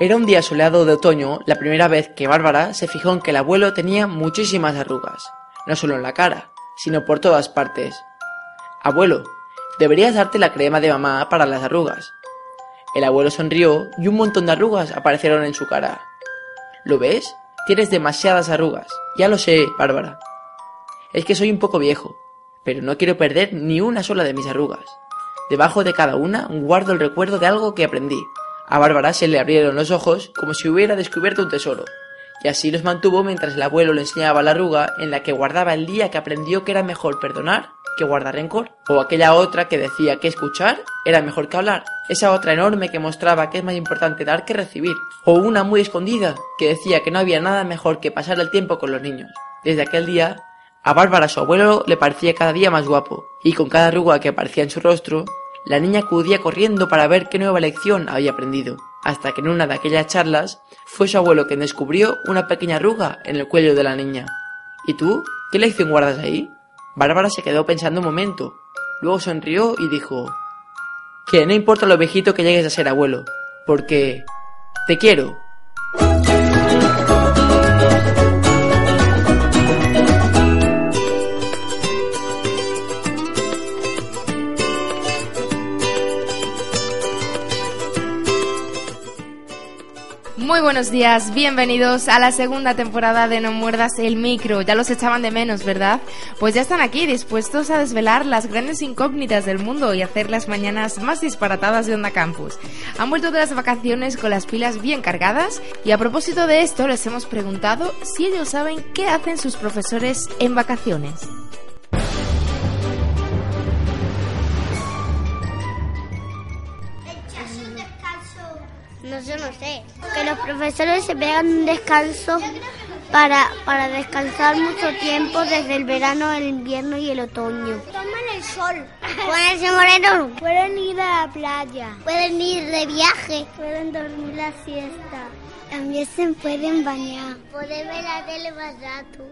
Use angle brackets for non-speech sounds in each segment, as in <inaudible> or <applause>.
Era un día soleado de otoño la primera vez que Bárbara se fijó en que el abuelo tenía muchísimas arrugas, no solo en la cara, sino por todas partes. Abuelo, deberías darte la crema de mamá para las arrugas. El abuelo sonrió y un montón de arrugas aparecieron en su cara. ¿Lo ves? Tienes demasiadas arrugas. Ya lo sé, Bárbara. Es que soy un poco viejo, pero no quiero perder ni una sola de mis arrugas. Debajo de cada una guardo el recuerdo de algo que aprendí, a Bárbara se le abrieron los ojos como si hubiera descubierto un tesoro, y así los mantuvo mientras el abuelo le enseñaba la arruga en la que guardaba el día que aprendió que era mejor perdonar que guardar rencor, o aquella otra que decía que escuchar era mejor que hablar, esa otra enorme que mostraba que es más importante dar que recibir, o una muy escondida que decía que no había nada mejor que pasar el tiempo con los niños. Desde aquel día, a Bárbara su abuelo le parecía cada día más guapo, y con cada arruga que aparecía en su rostro, la niña acudía corriendo para ver qué nueva lección había aprendido, hasta que en una de aquellas charlas fue su abuelo quien descubrió una pequeña arruga en el cuello de la niña. ¿Y tú? ¿Qué lección guardas ahí? Bárbara se quedó pensando un momento, luego sonrió y dijo que no importa lo viejito que llegues a ser abuelo, porque te quiero. Muy buenos días, bienvenidos a la segunda temporada de No Muerdas el Micro. Ya los echaban de menos, ¿verdad? Pues ya están aquí, dispuestos a desvelar las grandes incógnitas del mundo y hacer las mañanas más disparatadas de Onda Campus. Han vuelto de las vacaciones con las pilas bien cargadas y a propósito de esto les hemos preguntado si ellos saben qué hacen sus profesores en vacaciones. No, yo no sé. Que los profesores se pegan un descanso para, para descansar mucho tiempo desde el verano, el invierno y el otoño. Toman el sol. Ponerse moreno. Pueden ir a la playa. Pueden ir de viaje. Pueden dormir la siesta. También se pueden bañar. Poder ver la tele más rato.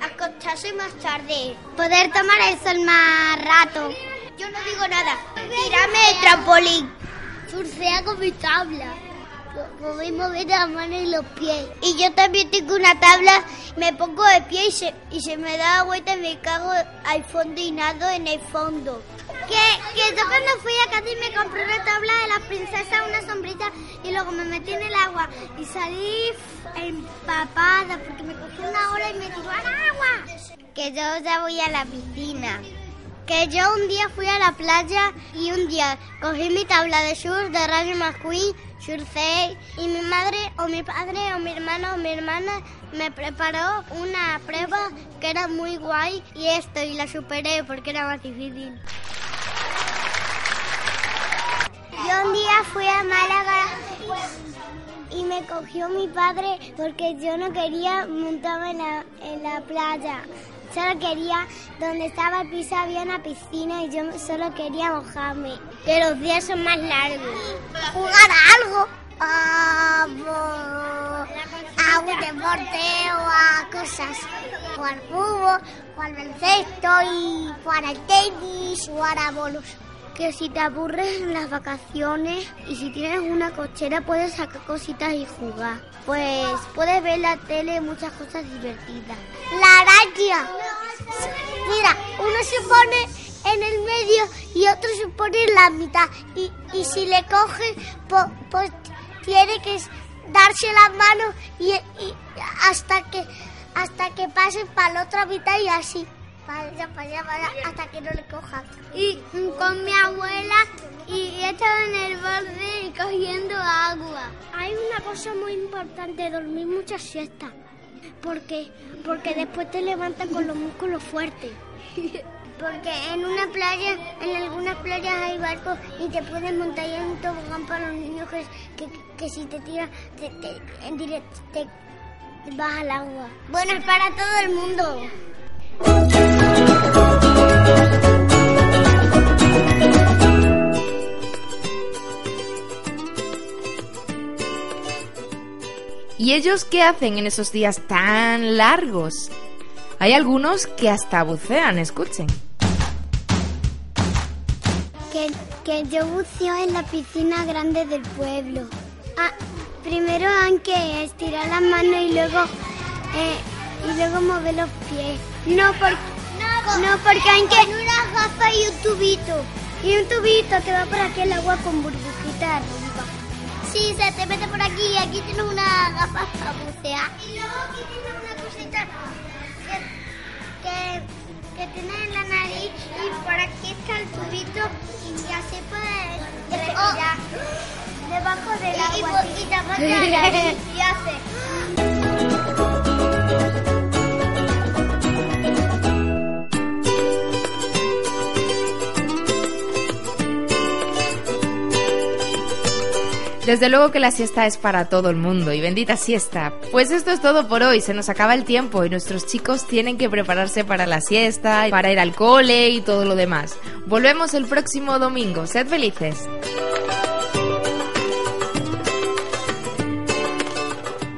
Acostarse más tarde. Poder tomar el sol más rato. Yo no digo nada. Tirarme el trampolín. Surfear con mi tabla. Podéis mover las manos y los pies. Y yo también tengo una tabla, me pongo de pie y se, y se me da la vuelta y me cago al fondo y nado en el fondo. Que, que yo cuando fui a Cádiz me compré una tabla de la princesa, una sombrilla y luego me metí en el agua y salí empapada porque me cogió una hora y me tiró al agua. Que yo ya voy a la piscina. Que yo un día fui a la playa y un día cogí mi tabla de surf de Rayo McQueen surfé y mi madre o mi padre o mi hermano o mi hermana me preparó una prueba que era muy guay y esto y la superé porque era más difícil. Yo un día fui a Málaga y me cogió mi padre porque yo no quería montarme en la, en la playa. Solo quería, donde estaba el piso había una piscina y yo solo quería mojarme. Que los días son más largos. Jugar a algo. A, a un deporte o a cosas. Jugar fútbol, jugar baloncesto y jugar al tenis, jugar a bolos. Que si te aburres en las vacaciones y si tienes una cochera puedes sacar cositas y jugar. Pues puedes ver la tele muchas cosas divertidas. La araña. Mira, uno se pone en el medio y otro se pone en la mitad. Y, y si le pues, pues tiene que darse las manos y, hasta que hasta que pasen para la otra mitad y así. Para allá, para allá, para allá, hasta que no le cojan. Y con mi abuela y he estado en el borde y cogiendo agua. Hay una cosa muy importante, dormir muchas siestas. Porque, porque después te levantas con los músculos fuertes. Porque en una playa, en algunas playas hay barcos y te puedes montar en un tobogán para los niños que, que, si te tiras te, en directo te vas al agua. Bueno, es para todo el mundo. ¿Y ellos qué hacen en esos días tan largos? Hay algunos que hasta bucean, escuchen. Que, yo buceo en la piscina grande del pueblo. Ah, primero hay que estirar las manos y luego eh, y luego mover los pies. No, porque no, porque hay que una gafa y un tubito. Y un tubito que va por aquí el agua con burbujitas arriba. Sí, se te mete por aquí y aquí tienes una gafa para bucear. Y luego aquí tienes una cosita que, que, tienes en la nariz y por aquí está el tubito y así puedes respirar. Debajo del agua. Y, y, y <laughs> y hace... Desde luego que la siesta es para todo el mundo y bendita siesta. Pues esto es todo por hoy, se nos acaba el tiempo y nuestros chicos tienen que prepararse para la siesta, para ir al cole y todo lo demás. Volvemos el próximo domingo, sed felices.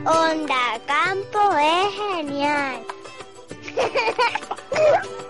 Onda Campo es genial. <laughs>